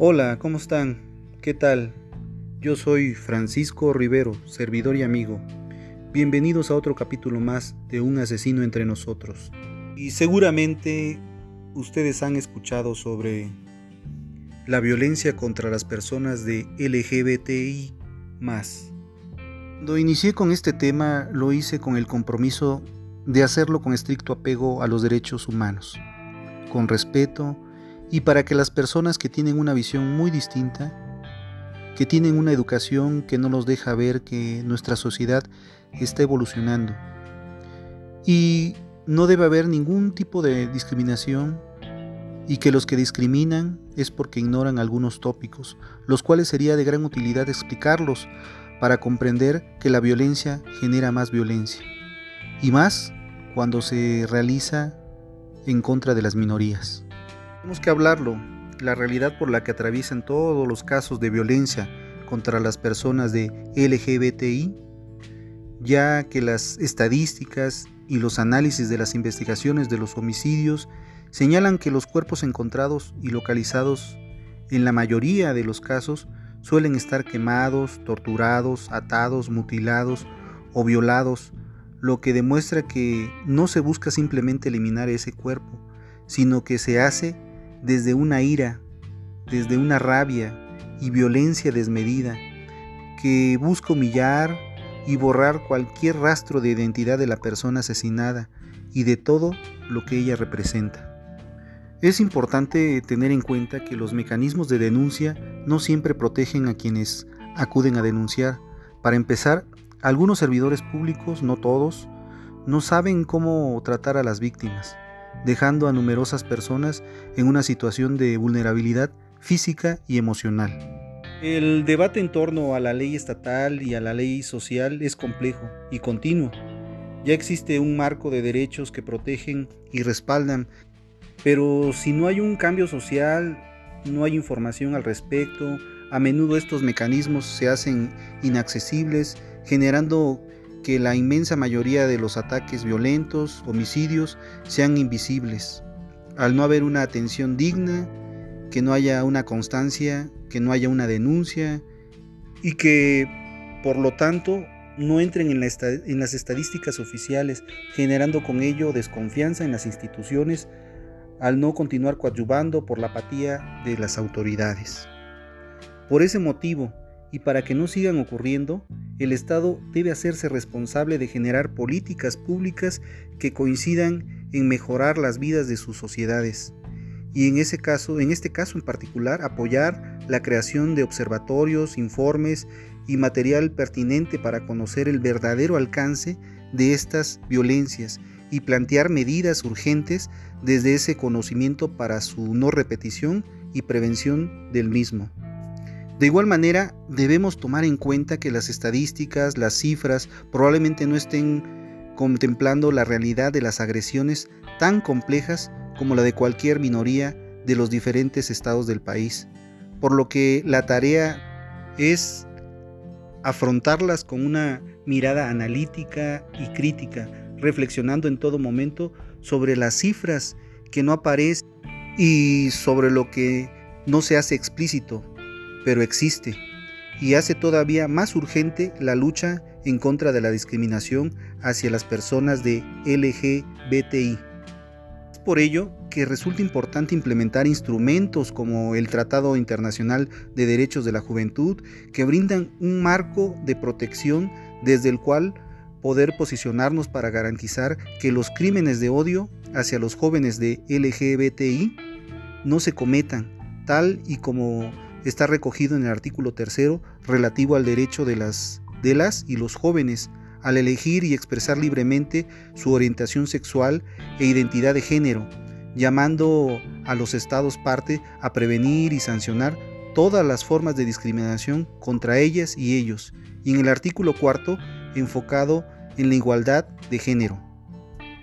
Hola, ¿cómo están? ¿Qué tal? Yo soy Francisco Rivero, servidor y amigo. Bienvenidos a otro capítulo más de Un asesino entre nosotros. Y seguramente ustedes han escuchado sobre la violencia contra las personas de LGBTI Cuando inicié con este tema lo hice con el compromiso de hacerlo con estricto apego a los derechos humanos, con respeto y para que las personas que tienen una visión muy distinta, que tienen una educación que no los deja ver que nuestra sociedad está evolucionando y no debe haber ningún tipo de discriminación y que los que discriminan es porque ignoran algunos tópicos, los cuales sería de gran utilidad explicarlos para comprender que la violencia genera más violencia y más cuando se realiza en contra de las minorías. Tenemos que hablarlo, la realidad por la que atraviesan todos los casos de violencia contra las personas de LGBTI, ya que las estadísticas y los análisis de las investigaciones de los homicidios señalan que los cuerpos encontrados y localizados en la mayoría de los casos suelen estar quemados, torturados, atados, mutilados o violados, lo que demuestra que no se busca simplemente eliminar ese cuerpo, sino que se hace desde una ira, desde una rabia y violencia desmedida, que busca humillar y borrar cualquier rastro de identidad de la persona asesinada y de todo lo que ella representa. Es importante tener en cuenta que los mecanismos de denuncia no siempre protegen a quienes acuden a denunciar. Para empezar, algunos servidores públicos, no todos, no saben cómo tratar a las víctimas dejando a numerosas personas en una situación de vulnerabilidad física y emocional. El debate en torno a la ley estatal y a la ley social es complejo y continuo. Ya existe un marco de derechos que protegen y respaldan, pero si no hay un cambio social, no hay información al respecto, a menudo estos mecanismos se hacen inaccesibles, generando que la inmensa mayoría de los ataques violentos, homicidios, sean invisibles. Al no haber una atención digna, que no haya una constancia, que no haya una denuncia y que por lo tanto no entren en, en, las estadísticas oficiales, generando con ello desconfianza en las instituciones al no continuar coadyuvando por la apatía de las autoridades. Por ese motivo, y para que no sigan ocurriendo, el Estado debe hacerse responsable de generar políticas públicas que coincidan en mejorar las vidas de sus sociedades. Y en ese caso, en este caso en particular, apoyar la creación de observatorios, informes y material pertinente para conocer el verdadero alcance de estas violencias y plantear medidas urgentes desde ese conocimiento para su no repetición y prevención del mismo. De igual manera, debemos tomar en cuenta que las estadísticas, las cifras, probablemente no estén contemplando la realidad de las agresiones tan complejas como la de cualquier minoría de los diferentes estados del país, por lo que la tarea es afrontarlas con una mirada analítica y crítica, reflexionando en todo momento sobre las cifras que no aparecen y sobre lo que no se hace explícito pero existe y hace todavía más urgente la lucha en contra de la discriminación hacia las personas de LGBTI. Es por ello que resulta importante implementar instrumentos como el Tratado Internacional de Derechos de la Juventud que brindan un marco de protección desde el cual poder posicionarnos para garantizar que los crímenes de odio hacia los jóvenes de LGBTI no se cometan, tal y como está recogido en el artículo tercero relativo al derecho de las, de las y los jóvenes al elegir y expresar libremente su orientación sexual e identidad de género, llamando a los estados parte a prevenir y sancionar todas las formas de discriminación contra ellas y ellos, y en el artículo cuarto enfocado en la igualdad de género.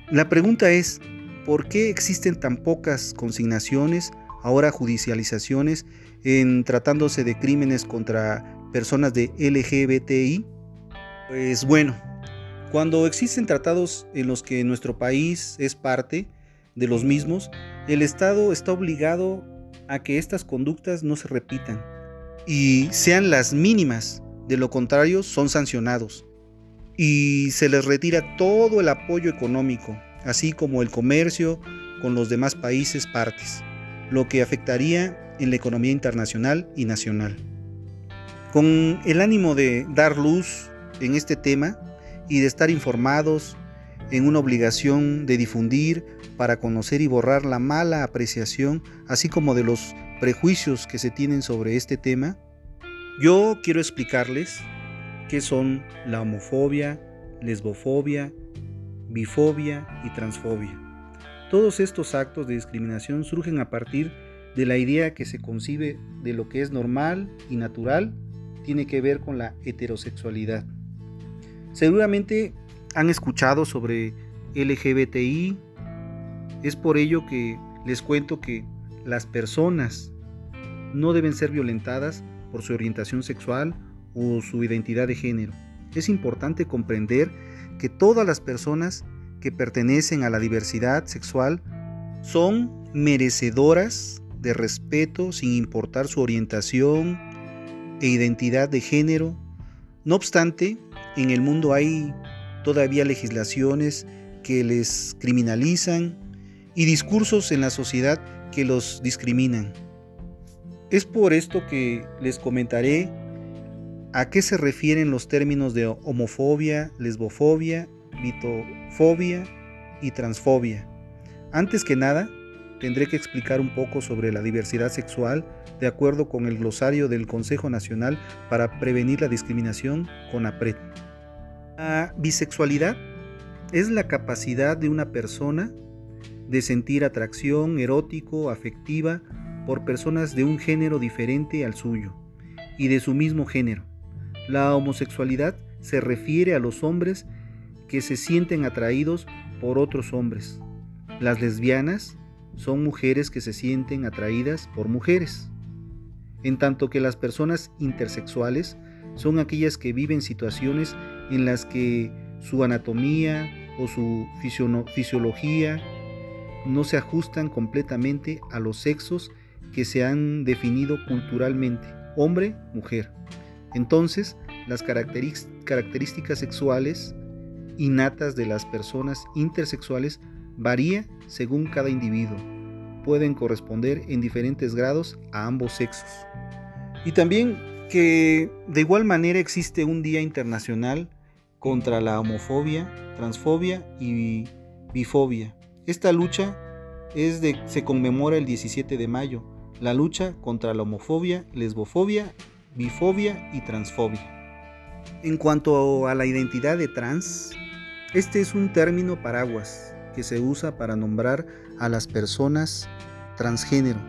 La pregunta es, ¿por qué existen tan pocas consignaciones, ahora judicializaciones en tratándose de crímenes contra personas de LGBTI? Pues bueno, cuando existen tratados en los que nuestro país es parte de los mismos, el Estado está obligado a que estas conductas no se repitan y sean las mínimas, de lo contrario son sancionados y se les retira todo el apoyo económico, así como el comercio con los demás países partes, lo que afectaría en la economía internacional y nacional. Con el ánimo de dar luz en este tema y de estar informados en una obligación de difundir para conocer y borrar la mala apreciación, así como de los prejuicios que se tienen sobre este tema, yo quiero explicarles qué son la homofobia, lesbofobia, bifobia y transfobia. Todos estos actos de discriminación surgen a partir de la idea que se concibe de lo que es normal y natural tiene que ver con la heterosexualidad. Seguramente han escuchado sobre LGBTI, es por ello que les cuento que las personas no deben ser violentadas por su orientación sexual o su identidad de género. Es importante comprender que todas las personas que pertenecen a la diversidad sexual son merecedoras de respeto sin importar su orientación e identidad de género. No obstante, en el mundo hay todavía legislaciones que les criminalizan y discursos en la sociedad que los discriminan. Es por esto que les comentaré a qué se refieren los términos de homofobia, lesbofobia, mitofobia y transfobia. Antes que nada, tendré que explicar un poco sobre la diversidad sexual de acuerdo con el glosario del Consejo Nacional para Prevenir la Discriminación, CONAPRED. La bisexualidad es la capacidad de una persona de sentir atracción erótico, afectiva, por personas de un género diferente al suyo y de su mismo género. La homosexualidad se refiere a los hombres que se sienten atraídos por otros hombres. Las lesbianas son mujeres que se sienten atraídas por mujeres, en tanto que las personas intersexuales son aquellas que viven situaciones en las que su anatomía o su fisiología no se ajustan completamente a los sexos que se han definido culturalmente, hombre, mujer. Entonces, las características sexuales innatas de las personas intersexuales varía según cada individuo. Pueden corresponder en diferentes grados a ambos sexos. Y también que de igual manera existe un Día Internacional contra la homofobia, transfobia y bifobia. Esta lucha es de, se conmemora el 17 de mayo, la lucha contra la homofobia, lesbofobia, bifobia y transfobia. En cuanto a la identidad de trans, este es un término paraguas que se usa para nombrar a las personas transgénero,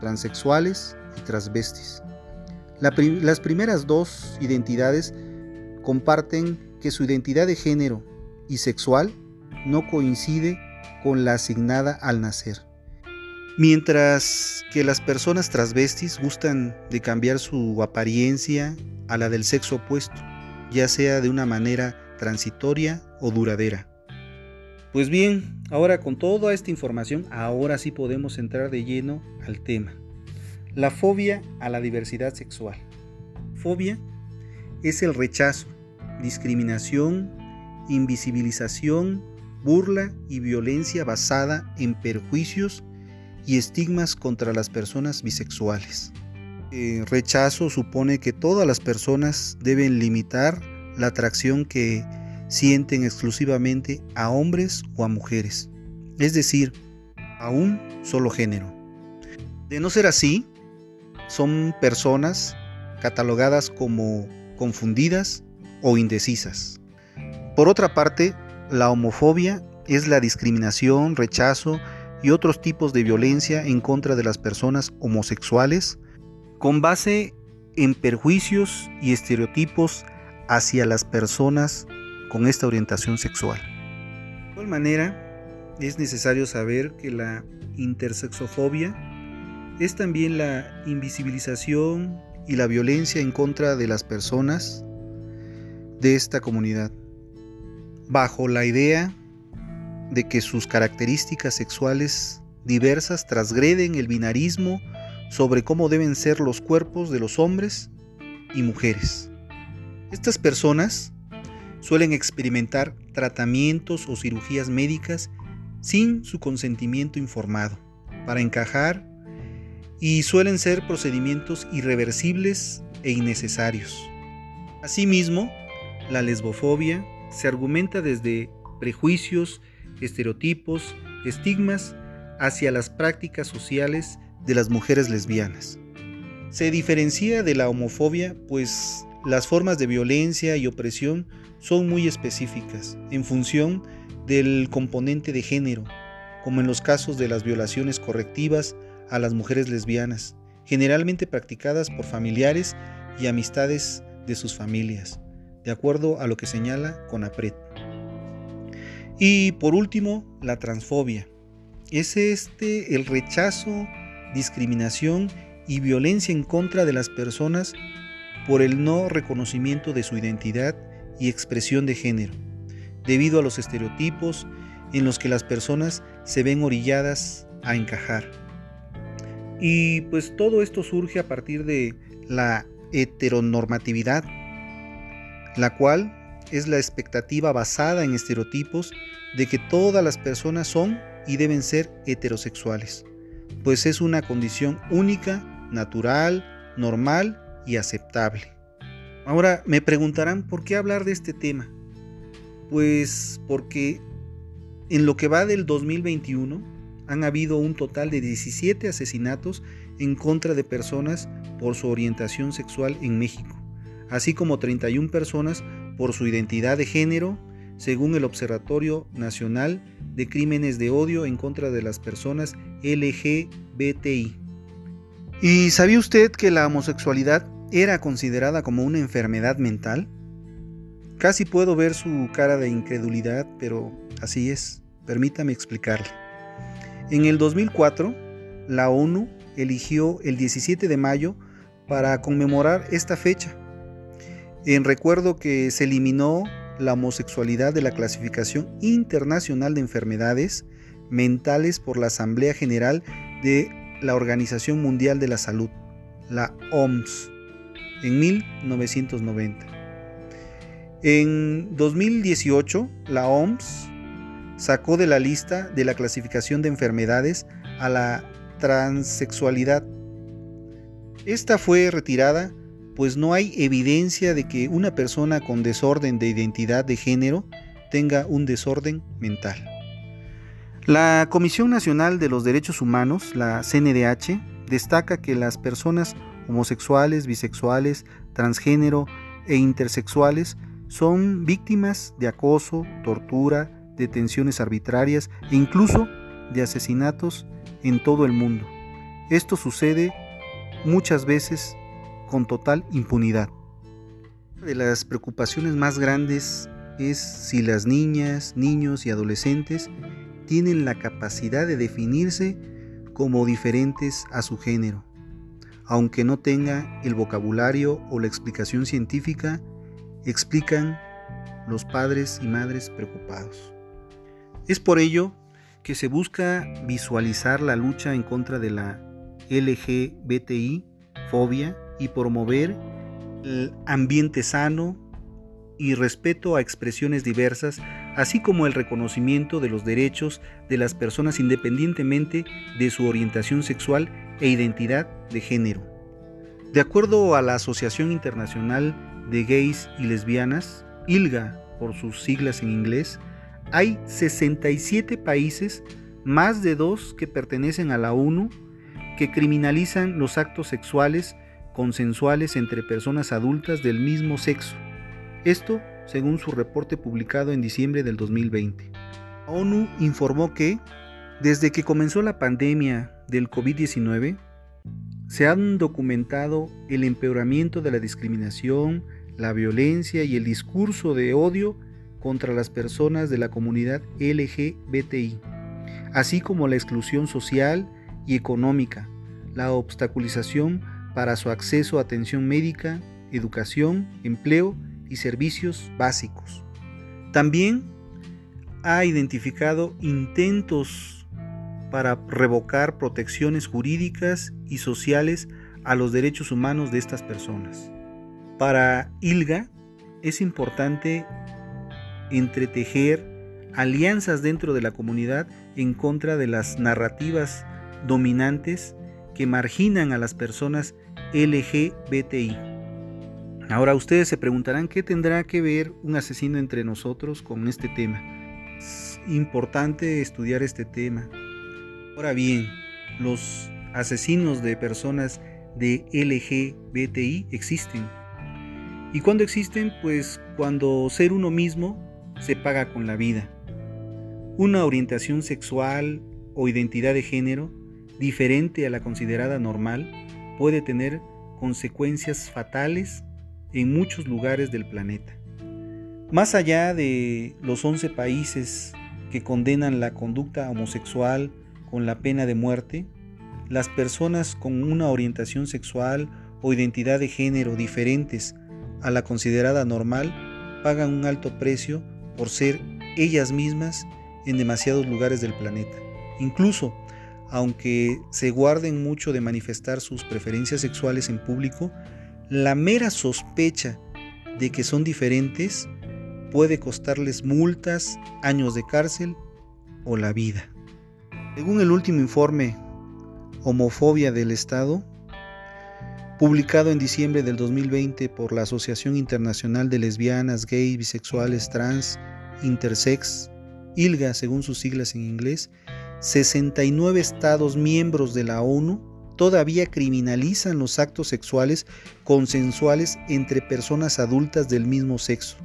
transexuales y transvestis. las primeras dos identidades comparten que su identidad de género y sexual no coincide con la asignada al nacer. Mientras que las personas transvestis gustan de cambiar su apariencia a la del sexo opuesto, ya sea de una manera transitoria o duradera. Pues bien, ahora con toda esta información, ahora sí podemos entrar de lleno al tema. La fobia a la diversidad sexual. Fobia es el rechazo, discriminación, invisibilización, burla y violencia basada en perjuicios y estigmas contra las personas bisexuales. El rechazo supone que todas las personas deben limitar la atracción que sienten exclusivamente a hombres o a mujeres, es decir, a un solo género. De no ser así, son personas catalogadas como confundidas o indecisas. Por otra parte, la homofobia es la discriminación, rechazo y otros tipos de violencia en contra de las personas homosexuales con base en perjuicios y estereotipos hacia las personas con esta orientación sexual. De igual manera, es necesario saber que la intersexofobia es también la invisibilización y la violencia en contra de las personas de esta comunidad, bajo la idea de que sus características sexuales diversas transgreden el binarismo sobre cómo deben ser los cuerpos de los hombres y mujeres. Estas personas suelen experimentar tratamientos o cirugías médicas sin su consentimiento informado para encajar y suelen ser procedimientos irreversibles e innecesarios. Asimismo, la lesbofobia se argumenta desde prejuicios, estereotipos, estigmas hacia las prácticas sociales de las mujeres lesbianas. Se diferencia de la homofobia pues las formas de violencia y opresión son muy específicas en función del componente de género, como en los casos de las violaciones correctivas a las mujeres lesbianas, generalmente practicadas por familiares y amistades de sus familias, de acuerdo a lo que señala CONAPRED. Y por último, la transfobia. Es este el rechazo, discriminación y violencia en contra de las personas por el no reconocimiento de su identidad y expresión de género, debido a los estereotipos en los que las personas se ven orilladas a encajar. Y pues todo esto surge a partir de la heteronormatividad, la cual es la expectativa basada en estereotipos de que todas las personas son y deben ser heterosexuales, pues es una condición única, natural, normal y aceptable. Ahora me preguntarán por qué hablar de este tema. Pues porque en lo que va del 2021 han habido un total de 17 asesinatos en contra de personas por su orientación sexual en México, así como 31 personas por su identidad de género, según el Observatorio Nacional de Crímenes de Odio en contra de las personas LGBTI. ¿Y sabía usted que la homosexualidad era considerada como una enfermedad mental? Casi puedo ver su cara de incredulidad, pero así es. Permítame explicarle. En el 2004, la ONU eligió el 17 de mayo para conmemorar esta fecha, en recuerdo que se eliminó la homosexualidad de la clasificación internacional de enfermedades mentales por la Asamblea General de la Organización Mundial de la Salud, la OMS, en 1990. En 2018, la OMS sacó de la lista de la clasificación de enfermedades a la transexualidad. Esta fue retirada pues no hay evidencia de que una persona con desorden de identidad de género tenga un desorden mental. La Comisión Nacional de los Derechos Humanos, la CNDH, destaca que las personas homosexuales, bisexuales, transgénero e intersexuales son víctimas de acoso, tortura, detenciones arbitrarias e incluso de asesinatos en todo el mundo. Esto sucede muchas veces con total impunidad. Una de las preocupaciones más grandes es si las niñas, niños y adolescentes tienen la capacidad de definirse como diferentes a su género, aunque no tenga el vocabulario o la explicación científica, explican los padres y madres preocupados. Es por ello que se busca visualizar la lucha en contra de la LGBTI, fobia, y promover el ambiente sano y respeto a expresiones diversas, así como el reconocimiento de los derechos de las personas independientemente de su orientación sexual e identidad de género. De acuerdo a la Asociación Internacional de Gays y Lesbianas, ILGA por sus siglas en inglés, hay 67 países, más de dos que pertenecen a la ONU, que criminalizan los actos sexuales consensuales entre personas adultas del mismo sexo. Esto según su reporte publicado en diciembre del 2020. La ONU informó que, desde que comenzó la pandemia del COVID-19, se han documentado el empeoramiento de la discriminación, la violencia y el discurso de odio contra las personas de la comunidad LGBTI, así como la exclusión social y económica, la obstaculización para su acceso a atención médica, educación, empleo y servicios básicos. También ha identificado intentos para revocar protecciones jurídicas y sociales a los derechos humanos de estas personas. Para ILGA es importante entretejer alianzas dentro de la comunidad en contra de las narrativas dominantes que marginan a las personas LGBTI. Ahora ustedes se preguntarán qué tendrá que ver un asesino entre nosotros con este tema. Es importante estudiar este tema. Ahora bien, los asesinos de personas de LGBTI existen. ¿Y cuando existen? Pues cuando ser uno mismo se paga con la vida. Una orientación sexual o identidad de género diferente a la considerada normal puede tener consecuencias fatales en muchos lugares del planeta. Más allá de los 11 países que condenan la conducta homosexual con la pena de muerte, las personas con una orientación sexual o identidad de género diferentes a la considerada normal pagan un alto precio por ser ellas mismas en demasiados lugares del planeta. Incluso, aunque se guarden mucho de manifestar sus preferencias sexuales en público, la mera sospecha de que son diferentes puede costarles multas, años de cárcel o la vida. Según el último informe Homofobia del Estado, publicado en diciembre del 2020 por la Asociación Internacional de Lesbianas, Gays, Bisexuales, Trans, Intersex, ILGA según sus siglas en inglés, 69 estados miembros de la ONU todavía criminalizan los actos sexuales consensuales entre personas adultas del mismo sexo.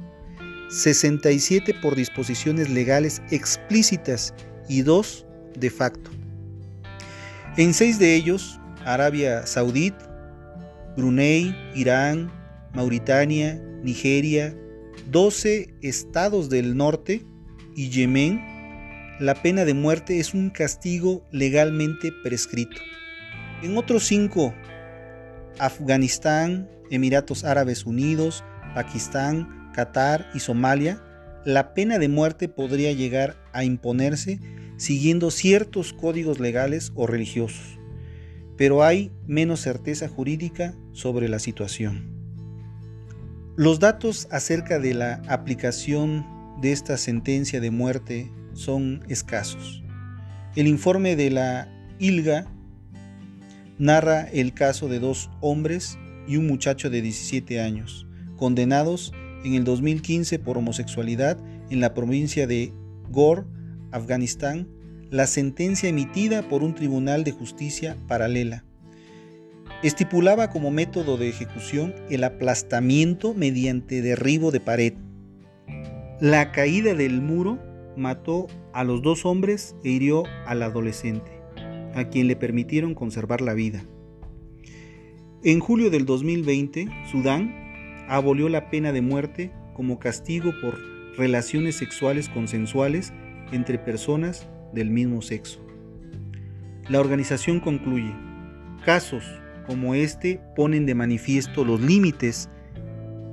67 por disposiciones legales explícitas y 2 de facto. En seis de ellos, Arabia Saudita, Brunei, Irán, Mauritania, Nigeria, 12 estados del norte y Yemen, la pena de muerte es un castigo legalmente prescrito. En otros cinco, Afganistán, Emiratos Árabes Unidos, Pakistán, Qatar y Somalia, la pena de muerte podría llegar a imponerse siguiendo ciertos códigos legales o religiosos, pero hay menos certeza jurídica sobre la situación. Los datos acerca de la aplicación de esta sentencia de muerte son escasos. El informe de la ILGA narra el caso de dos hombres y un muchacho de 17 años, condenados en el 2015 por homosexualidad en la provincia de Gore, Afganistán, la sentencia emitida por un tribunal de justicia paralela. Estipulaba como método de ejecución el aplastamiento mediante derribo de pared. La caída del muro mató a los dos hombres e hirió al adolescente, a quien le permitieron conservar la vida. En julio del 2020, Sudán abolió la pena de muerte como castigo por relaciones sexuales consensuales entre personas del mismo sexo. La organización concluye, casos como este ponen de manifiesto los límites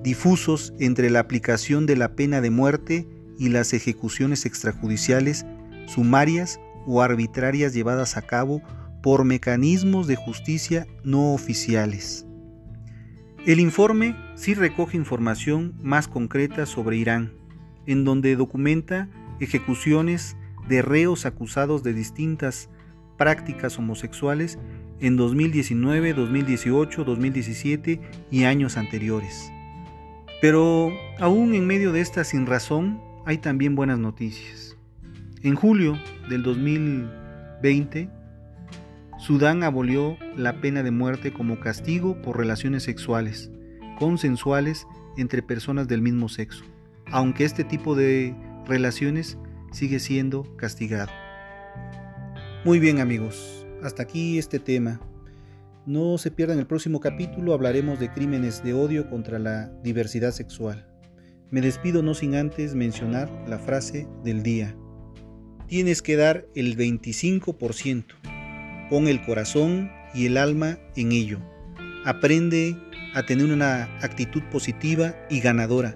difusos entre la aplicación de la pena de muerte y las ejecuciones extrajudiciales, sumarias o arbitrarias llevadas a cabo por mecanismos de justicia no oficiales. El informe sí recoge información más concreta sobre Irán, en donde documenta ejecuciones de reos acusados de distintas prácticas homosexuales en 2019, 2018, 2017 y años anteriores. Pero aún en medio de esta sin razón hay también buenas noticias. En julio del 2020, Sudán abolió la pena de muerte como castigo por relaciones sexuales consensuales entre personas del mismo sexo, aunque este tipo de relaciones sigue siendo castigado. Muy bien amigos, hasta aquí este tema. No se pierdan el próximo capítulo, hablaremos de crímenes de odio contra la diversidad sexual. Me despido no sin antes mencionar la frase del día. Tienes que dar el 25%. Pon el corazón y el alma en ello. Aprende a tener una actitud positiva y ganadora.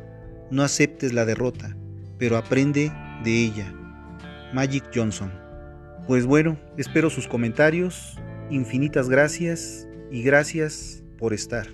No aceptes la derrota, pero aprende de ella. Magic Johnson Pues bueno, espero sus comentarios, infinitas gracias y gracias por estar.